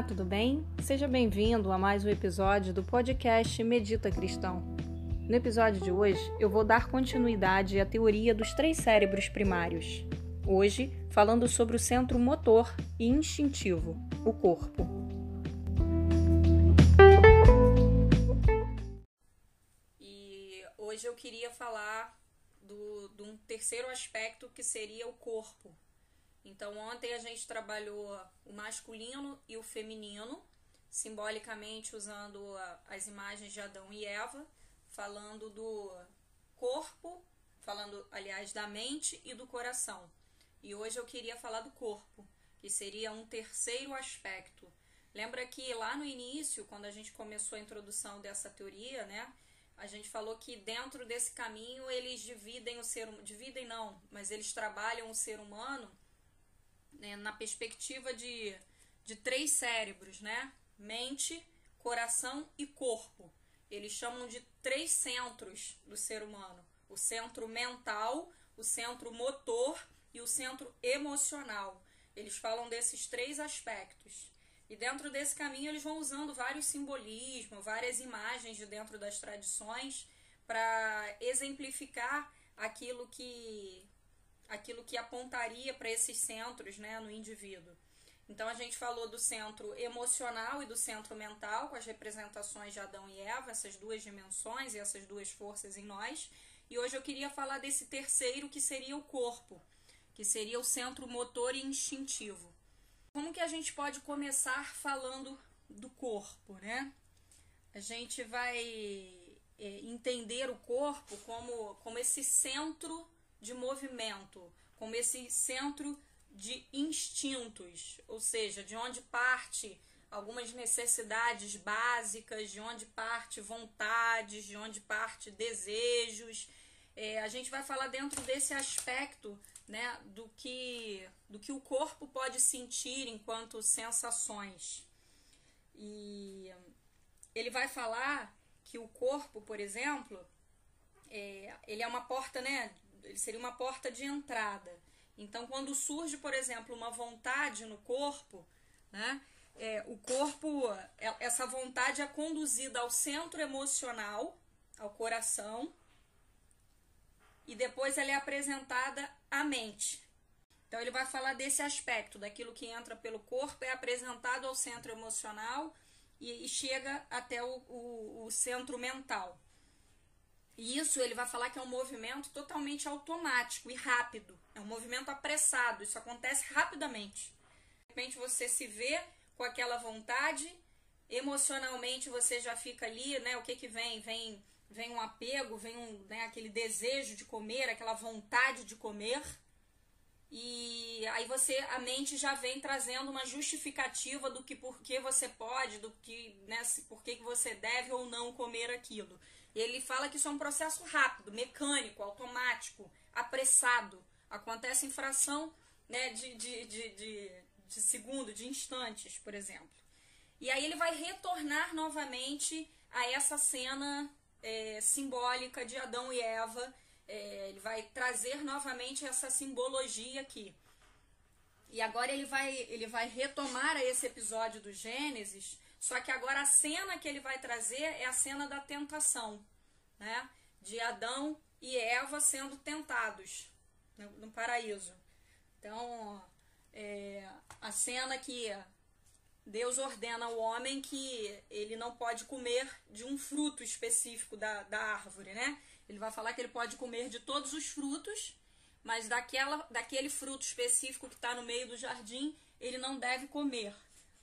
Olá, tudo bem? Seja bem-vindo a mais um episódio do podcast Medita Cristão. No episódio de hoje, eu vou dar continuidade à teoria dos três cérebros primários. Hoje, falando sobre o centro motor e instintivo, o corpo. E hoje eu queria falar do, de um terceiro aspecto que seria o corpo, então, ontem a gente trabalhou o masculino e o feminino, simbolicamente usando as imagens de Adão e Eva, falando do corpo, falando, aliás, da mente e do coração. E hoje eu queria falar do corpo, que seria um terceiro aspecto. Lembra que lá no início, quando a gente começou a introdução dessa teoria, né? A gente falou que dentro desse caminho eles dividem o ser dividem não, mas eles trabalham o ser humano né, na perspectiva de, de três cérebros, né? Mente, coração e corpo. Eles chamam de três centros do ser humano: o centro mental, o centro motor e o centro emocional. Eles falam desses três aspectos. E dentro desse caminho eles vão usando vários simbolismos, várias imagens de dentro das tradições para exemplificar aquilo que aquilo que apontaria para esses centros né, no indivíduo. Então a gente falou do centro emocional e do centro mental, com as representações de Adão e Eva, essas duas dimensões e essas duas forças em nós. E hoje eu queria falar desse terceiro que seria o corpo, que seria o centro motor e instintivo. Como que a gente pode começar falando do corpo, né? A gente vai é, entender o corpo como, como esse centro de movimento, como esse centro de instintos, ou seja, de onde parte algumas necessidades básicas, de onde parte vontades, de onde parte desejos. É, a gente vai falar dentro desse aspecto né, do, que, do que o corpo pode sentir enquanto sensações. E ele vai falar que o corpo, por exemplo, é, ele é uma porta né, ele seria uma porta de entrada. Então, quando surge, por exemplo, uma vontade no corpo, né, é, o corpo, é, essa vontade é conduzida ao centro emocional, ao coração, e depois ela é apresentada à mente. Então, ele vai falar desse aspecto, daquilo que entra pelo corpo, é apresentado ao centro emocional e, e chega até o, o, o centro mental. E isso ele vai falar que é um movimento totalmente automático e rápido. É um movimento apressado. Isso acontece rapidamente. De repente você se vê com aquela vontade, emocionalmente você já fica ali, né? O que que vem? Vem vem um apego, vem um, né, aquele desejo de comer, aquela vontade de comer. E aí você a mente já vem trazendo uma justificativa do que por que você pode, do que, né, por que, você deve ou não comer aquilo. Ele fala que isso é um processo rápido, mecânico, automático, apressado. Acontece em fração né, de, de, de, de, segundo, de instantes, por exemplo. E aí ele vai retornar novamente a essa cena é, simbólica de Adão e Eva. É, ele vai trazer novamente essa simbologia aqui. E agora ele vai, ele vai retomar esse episódio do Gênesis só que agora a cena que ele vai trazer é a cena da tentação, né? De Adão e Eva sendo tentados no, no paraíso. Então, é, a cena que Deus ordena ao homem que ele não pode comer de um fruto específico da, da árvore, né? Ele vai falar que ele pode comer de todos os frutos, mas daquela, daquele fruto específico que está no meio do jardim, ele não deve comer.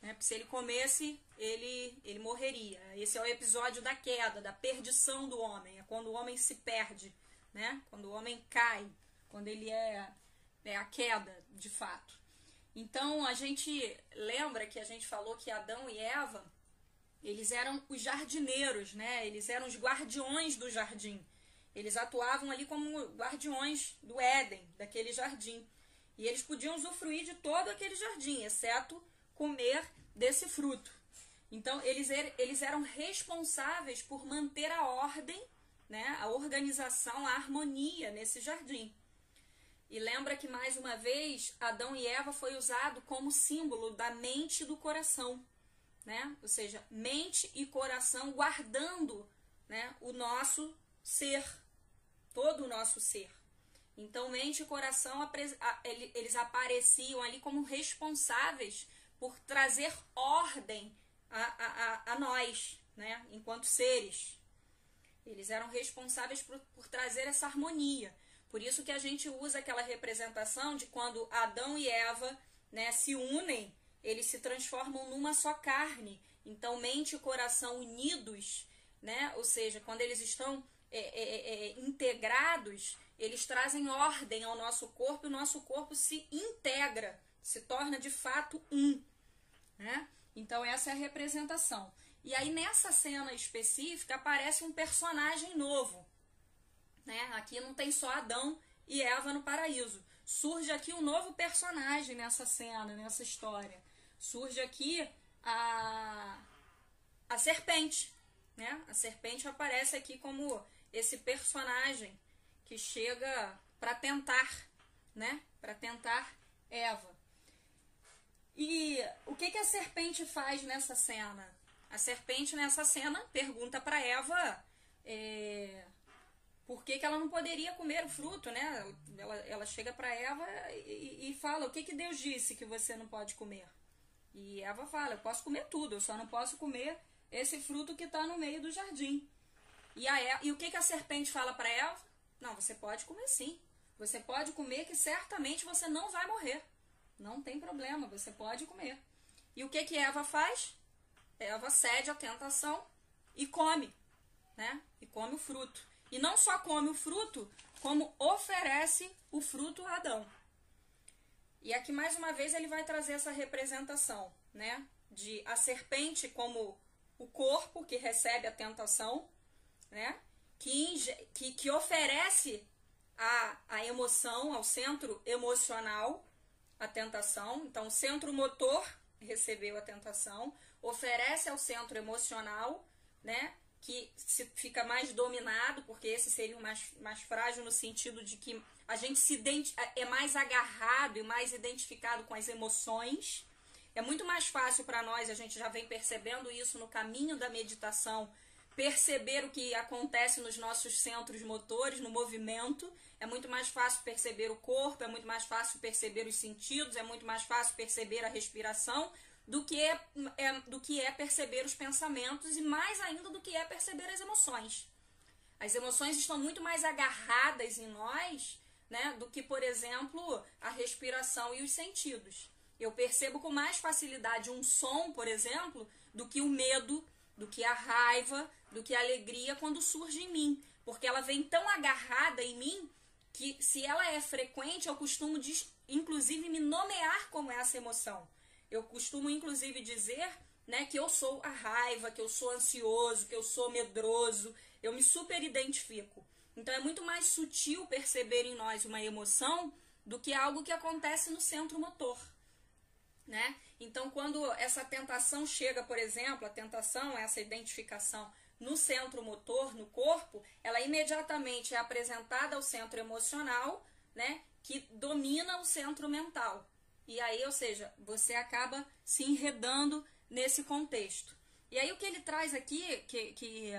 Né? Se ele comesse, ele, ele morreria. Esse é o episódio da queda, da perdição do homem. É quando o homem se perde, né? quando o homem cai, quando ele é, é a queda, de fato. Então a gente lembra que a gente falou que Adão e Eva eles eram os jardineiros, né? Eles eram os guardiões do jardim. Eles atuavam ali como guardiões do Éden, daquele jardim. E eles podiam usufruir de todo aquele jardim, exceto comer desse fruto. Então, eles, er, eles eram responsáveis por manter a ordem, né, a organização, a harmonia nesse jardim. E lembra que, mais uma vez, Adão e Eva foi usado como símbolo da mente e do coração. né? Ou seja, mente e coração guardando, né, o nosso ser, todo o nosso ser. Então, mente e coração, eles apareciam ali como responsáveis por trazer ordem a, a, a, nós, né, enquanto seres. Eles eram responsáveis por, por trazer essa harmonia. Por isso que a gente usa aquela representação de quando Adão e Eva né, se unem, eles se transformam numa só carne. Então, mente e coração unidos, né? Ou seja, quando eles estão é, é, é, é integrados, eles trazem ordem ao nosso corpo e o nosso corpo se integra, se torna de fato um. Né? Então, essa é a representação. E aí, nessa cena específica, aparece um personagem novo. Né? Aqui não tem só Adão e Eva no paraíso. Surge aqui um novo personagem nessa cena, nessa história. Surge aqui a, a serpente. Né? A serpente aparece aqui como esse personagem que chega para tentar, né? Para tentar Eva. Que, que a serpente faz nessa cena? A serpente nessa cena pergunta para Eva é, por que, que ela não poderia comer o fruto, né? Ela, ela chega para Eva e, e, fala: o que, que Deus disse que você não pode comer? E Eva fala: eu posso comer tudo, eu só não posso comer esse fruto que está no meio do jardim. E, a, e o que, que a serpente fala para Eva? Não, você pode comer sim. Você pode comer que certamente você não vai morrer. Não tem problema, você pode comer. E o que que Eva faz? Eva cede à tentação e come, né? E come o fruto. E não só come o fruto, como oferece o fruto a Adão. E aqui mais uma vez ele vai trazer essa representação, né? De a serpente como o corpo que recebe a tentação, né? que, que, que oferece a, a emoção, ao centro emocional, a tentação. Então, o centro motor recebeu a tentação, oferece ao centro emocional, né? Que se, fica mais dominado, porque esse seria o mais, mais frágil no sentido de que a gente se é mais agarrado e mais identificado com as emoções. É muito mais fácil para nós, a gente já vem percebendo isso no caminho da meditação, perceber o que acontece nos nossos centros motores, no movimento. É muito mais fácil perceber o corpo, é muito mais fácil perceber os sentidos, é muito mais fácil perceber a respiração do que é, é, do que é perceber os pensamentos e mais ainda do que é perceber as emoções. As emoções estão muito mais agarradas em nós, né, do que, por exemplo, a respiração e os sentidos. Eu percebo com mais facilidade um som, por exemplo, do que o medo, do que a raiva, do que a alegria quando surge em mim. Porque ela vem tão agarrada em mim que, se ela é frequente, eu costumo, inclusive, me nomear como essa emoção. Eu costumo, inclusive, dizer né, que eu sou a raiva, que eu sou ansioso, que eu sou medroso. Eu me super identifico. Então, é muito mais sutil perceber em nós uma emoção do que algo que acontece no centro motor né? Então, quando essa tentação chega, por exemplo, a tentação, essa identificação no centro motor, no corpo, ela imediatamente é apresentada ao centro emocional, né? Que domina o centro mental. E aí, ou seja, você acaba se enredando nesse contexto. E aí, o que ele traz aqui, que, que,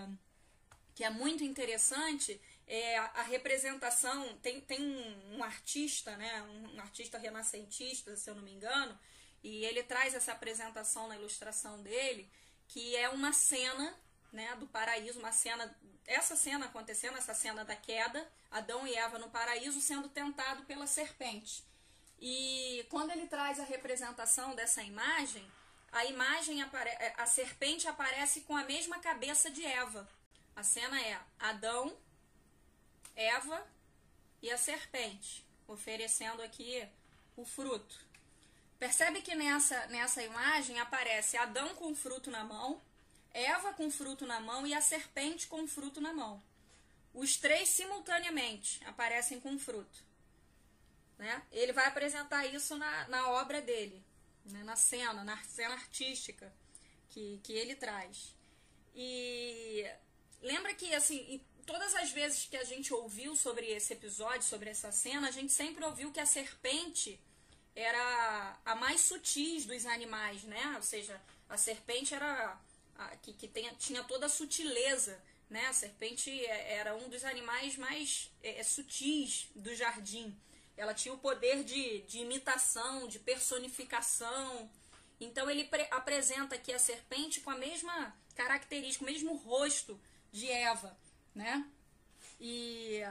que é muito interessante, é a, representação. Tem, tem um, artista, né? Um, um artista renascentista, se eu não me engano, e ele traz essa apresentação na ilustração dele, que é uma cena né, do paraíso, uma cena, essa cena acontecendo, essa cena da queda, Adão e Eva no paraíso sendo tentado pela serpente. E quando ele traz a representação dessa imagem, a imagem a serpente aparece com a mesma cabeça de Eva. A cena é Adão, Eva e a serpente, oferecendo aqui o fruto. Percebe que nessa, nessa imagem aparece Adão com fruto na mão, Eva com fruto na mão e a serpente com fruto na mão. Os três simultaneamente aparecem com fruto. Né? Ele vai apresentar isso na, na obra dele, né? na cena, na cena artística que, que ele traz. E lembra que, assim, todas as vezes que a gente ouviu sobre esse episódio, sobre essa cena, a gente sempre ouviu que a serpente era a mais sutis dos animais, né? Ou seja, A serpente era que, que tem, tinha toda a sutileza, né? A serpente é, era um dos animais mais é, é, sutis do jardim. Ela tinha o poder de, de imitação, de personificação. Então ele apresenta aqui a serpente com a mesma característica, o mesmo rosto de Eva, né? E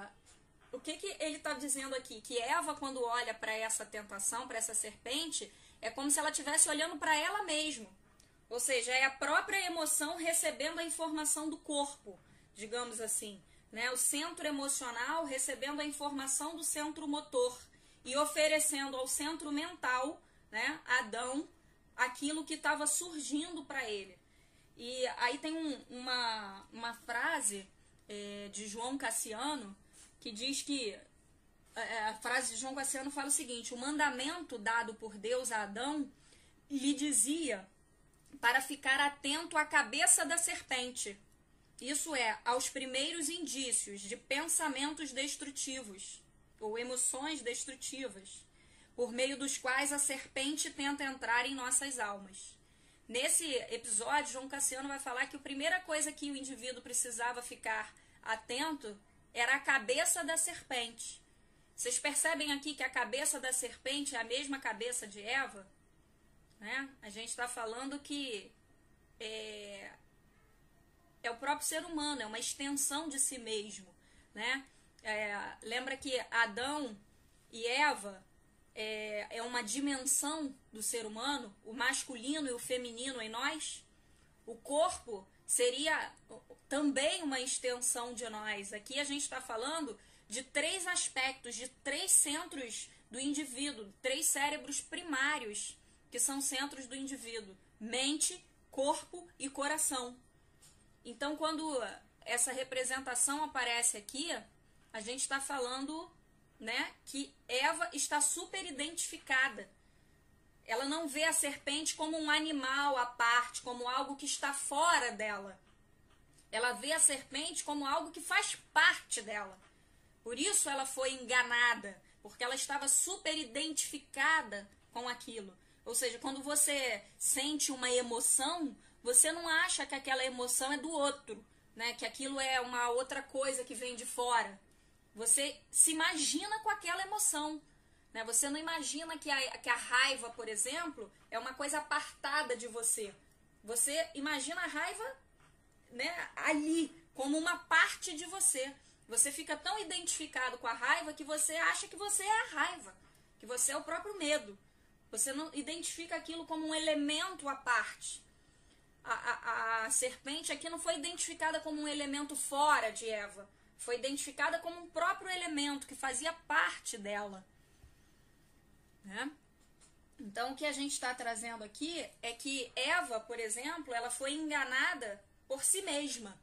o que, que ele está dizendo aqui? Que Eva, quando olha para essa tentação, para essa serpente, é como se ela estivesse olhando para ela mesma. Ou seja, é a própria emoção recebendo a informação do corpo, digamos assim. Né? O centro emocional recebendo a informação do centro motor e oferecendo ao centro mental, né, Adão, aquilo que estava surgindo para ele. E aí tem um, uma, uma frase é, de João Cassiano que diz que é, é, a frase de João Cassiano fala o seguinte: o mandamento dado por Deus a Adão lhe dizia para ficar atento à cabeça da serpente. Isso é, aos primeiros indícios de pensamentos destrutivos ou emoções destrutivas, por meio dos quais a serpente tenta entrar em nossas almas. Nesse episódio, João Cassiano vai falar que a primeira coisa que o indivíduo precisava ficar atento era a cabeça da serpente. Vocês percebem aqui que a cabeça da serpente é a mesma cabeça de Eva? Né? A gente está falando que é, é o próprio ser humano, é uma extensão de si mesmo. Né? É, lembra que Adão e Eva é, é uma dimensão do ser humano, o masculino e o feminino em nós? O corpo seria também uma extensão de nós. Aqui a gente está falando de três aspectos, de três centros do indivíduo, três cérebros primários que são centros do indivíduo: mente, corpo e coração. Então, quando essa representação aparece aqui, a gente está falando né, que Eva está super identificada. Ela não vê a serpente como um animal à parte, como algo que está fora dela. Ela vê a serpente como algo que faz parte dela. Por isso ela foi enganada, porque ela estava super identificada com aquilo. Ou seja, quando você sente uma emoção, você não acha que aquela emoção é do outro, né? Que aquilo é uma outra coisa que vem de fora. Você se imagina com aquela emoção. Né? Você não imagina que a, que a raiva, por exemplo, é uma coisa apartada de você. Você imagina a raiva né, ali, como uma parte de você. Você fica tão identificado com a raiva que você acha que você é a raiva, que você é o próprio medo. Você não identifica aquilo como um elemento à parte. A, a, a serpente aqui não foi identificada como um elemento fora de Eva, foi identificada como um próprio elemento que fazia parte dela. Né? Então, o que a gente está trazendo aqui é que Eva, por exemplo, ela foi enganada por si mesma.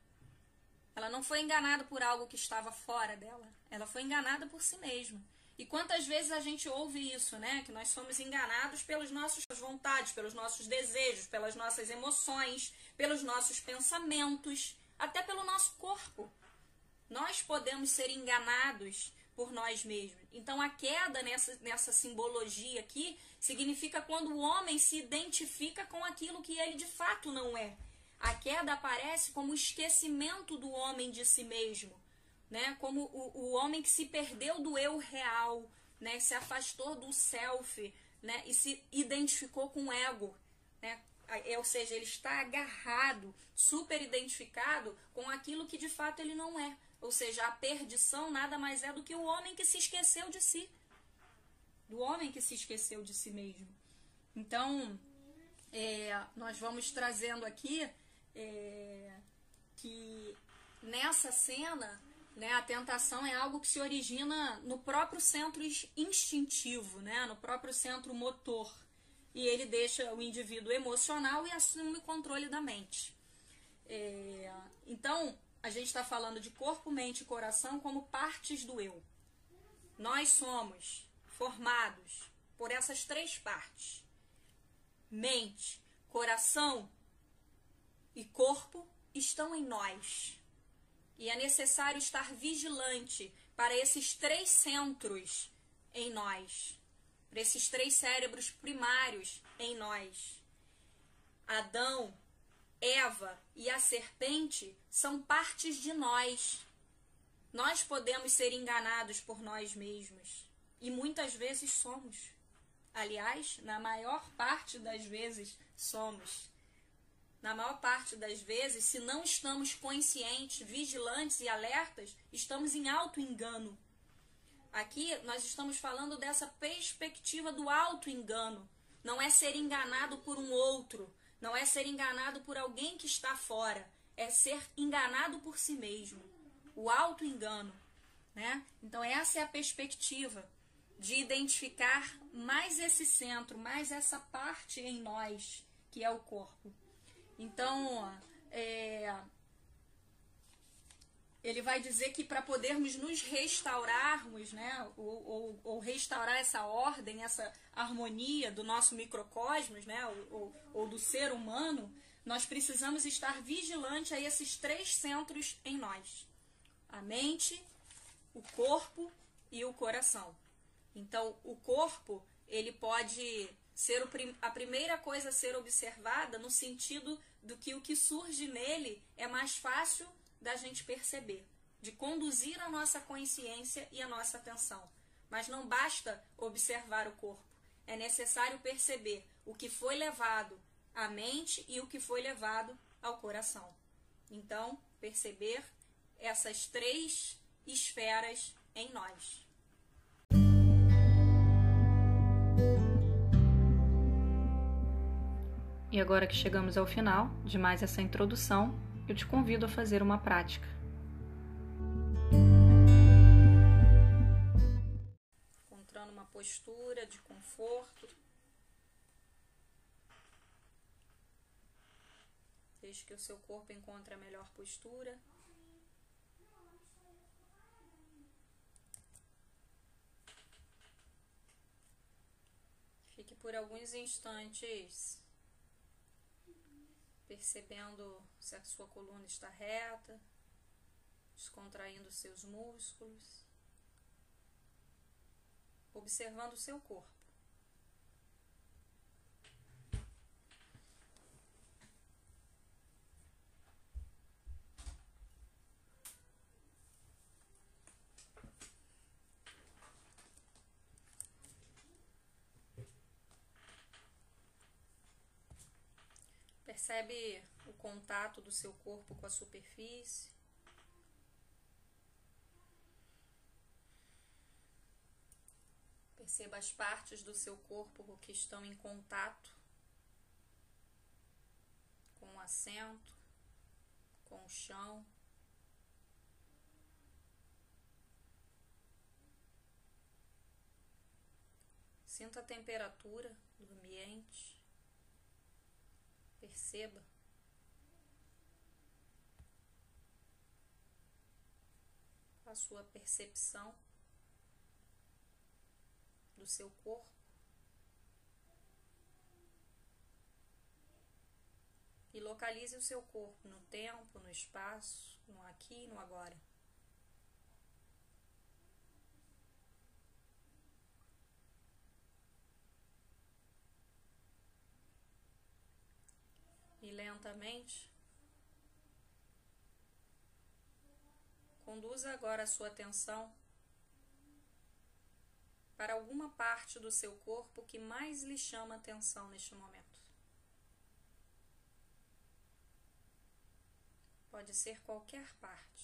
Ela não foi enganada por algo que estava fora dela. Ela foi enganada por si mesma. E quantas vezes a gente ouve isso, né? Que nós somos enganados pelas nossas vontades, pelos nossos desejos, pelas nossas emoções, pelos nossos pensamentos, até pelo nosso corpo. Nós podemos ser enganados por nós mesmos. Então a queda nessa, nessa simbologia aqui significa quando o homem se identifica com aquilo que ele de fato não é. A queda aparece como o esquecimento do homem de si mesmo, né? Como o, o homem que se perdeu do eu real, né? Se afastou do self, né? E se identificou com o ego, né? É, ou seja, ele está agarrado, super identificado com aquilo que de fato ele não é. Ou seja, a perdição nada mais é do que o homem que se esqueceu de si. Do homem que se esqueceu de si mesmo. Então, é, nós vamos trazendo aqui é, que nessa cena né, a tentação é algo que se origina no próprio centro instintivo, né, no próprio centro motor. E ele deixa o indivíduo emocional e assume o controle da mente. É, então, a gente está falando de corpo, mente e coração como partes do eu. Nós somos formados por essas três partes: mente, coração e corpo estão em nós. E é necessário estar vigilante para esses três centros em nós, para esses três cérebros primários em nós. Adão, Eva e a serpente são partes de nós. Nós podemos ser enganados por nós mesmos e muitas vezes somos. Aliás, na maior parte das vezes somos. Na maior parte das vezes, se não estamos conscientes, vigilantes e alertas, estamos em auto-engano. Aqui nós estamos falando dessa perspectiva do auto-engano. Não é ser enganado por um outro, não é ser enganado por alguém que está fora, é ser enganado por si mesmo. O auto-engano. Né? Então, essa é a perspectiva de identificar mais esse centro, mais essa parte em nós, que é o corpo. Então, é, ele vai dizer que para podermos nos restaurarmos, né, ou, ou, ou, restaurar essa ordem, essa harmonia do nosso microcosmos, né, ou, ou, do ser humano, nós precisamos estar vigilante a esses três centros em nós: a mente, o corpo e o coração. Então, o corpo ele pode ser a primeira coisa a ser observada no sentido do que o que surge nele é mais fácil da gente perceber, de conduzir a nossa consciência e a nossa atenção. Mas não basta observar o corpo, é necessário perceber o que foi levado à mente e o que foi levado ao coração. Então, perceber essas três esferas em nós. E agora que chegamos ao final de mais essa introdução, eu te convido a fazer uma prática. Encontrando uma postura de conforto. Deixe que o seu corpo encontre a melhor postura. Fique por alguns instantes percebendo se a sua coluna está reta, descontraindo seus músculos, observando o seu corpo. Percebe o contato do seu corpo com a superfície. Perceba as partes do seu corpo que estão em contato com o assento, com o chão. Sinta a temperatura do ambiente. Perceba. A sua percepção do seu corpo. E localize o seu corpo no tempo, no espaço, no aqui e no agora. Lentamente. Conduza agora a sua atenção para alguma parte do seu corpo que mais lhe chama atenção neste momento. Pode ser qualquer parte.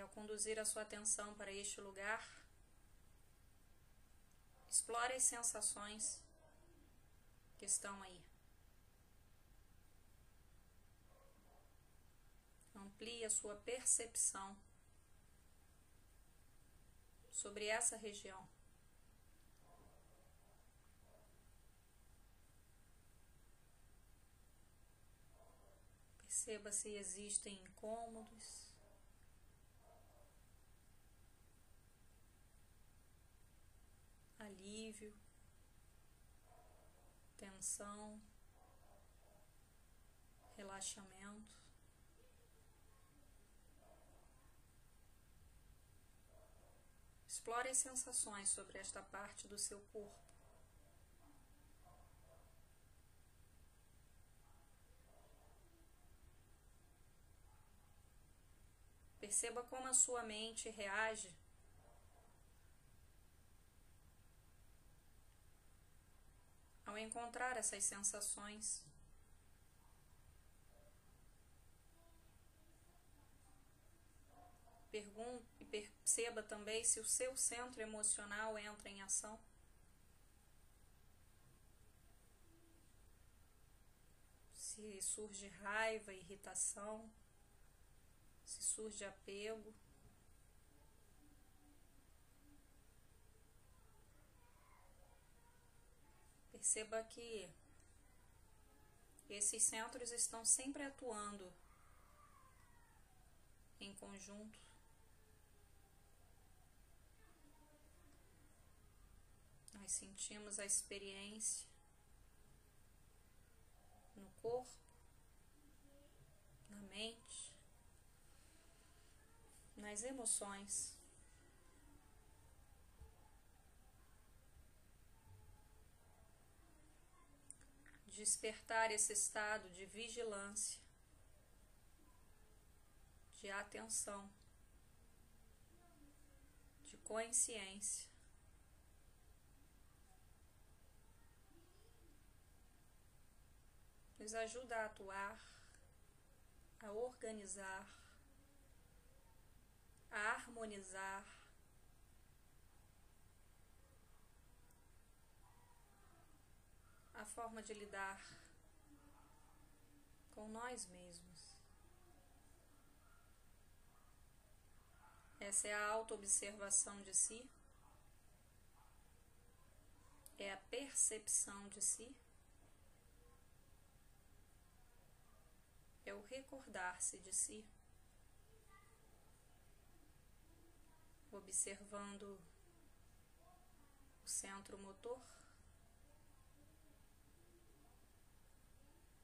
ao conduzir a sua atenção para este lugar, explore as sensações que estão aí. Amplie a sua percepção sobre essa região. Perceba se existem incômodos. alívio, tensão, relaxamento. Explore as sensações sobre esta parte do seu corpo. Perceba como a sua mente reage ao encontrar essas sensações. Pergunte e perceba também se o seu centro emocional entra em ação. Se surge raiva, irritação, se surge apego. Perceba que esses centros estão sempre atuando em conjunto. Nós sentimos a experiência no corpo, na mente, nas emoções. Despertar esse estado de vigilância, de atenção, de consciência. Nos ajuda a atuar, a organizar, a harmonizar a forma de lidar com nós mesmos. Essa é a autoobservação de si, é a percepção de si, é o recordar-se de si, observando o centro motor.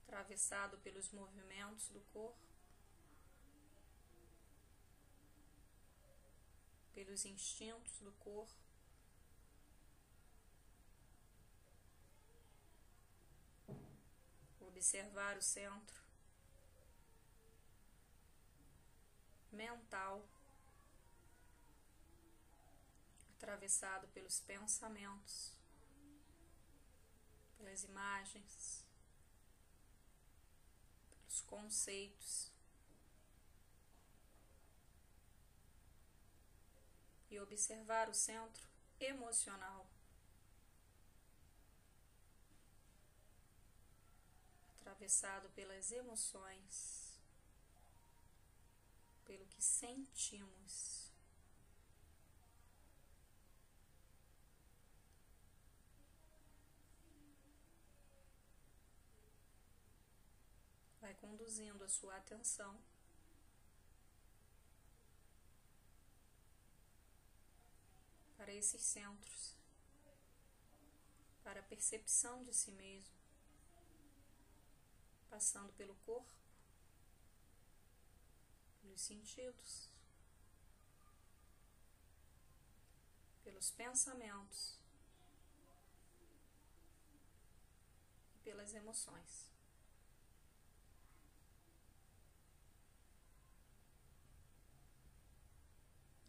Atravessado pelos movimentos do corpo, pelos instintos do corpo. Observar o centro mental atravessado pelos pensamentos, pelas imagens os conceitos e observar o centro emocional. Atravessado pelas emoções, pelo que sentimos. Vai conduzindo a sua atenção. Para esses centros, para a percepção de si mesmo, passando pelo corpo, pelos sentidos, pelos pensamentos. E pelas emoções.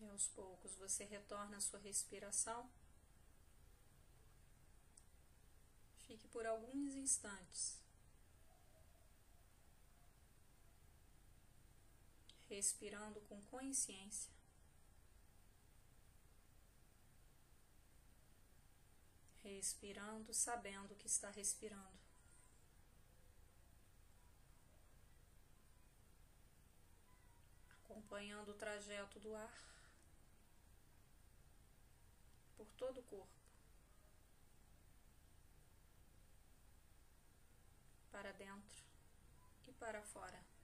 E aos poucos você retorna à sua respiração. Fique por alguns instantes. Respirando com consciência. Respirando, sabendo que está respirando. Acompanhando o trajeto do ar por todo o corpo, para dentro e para fora.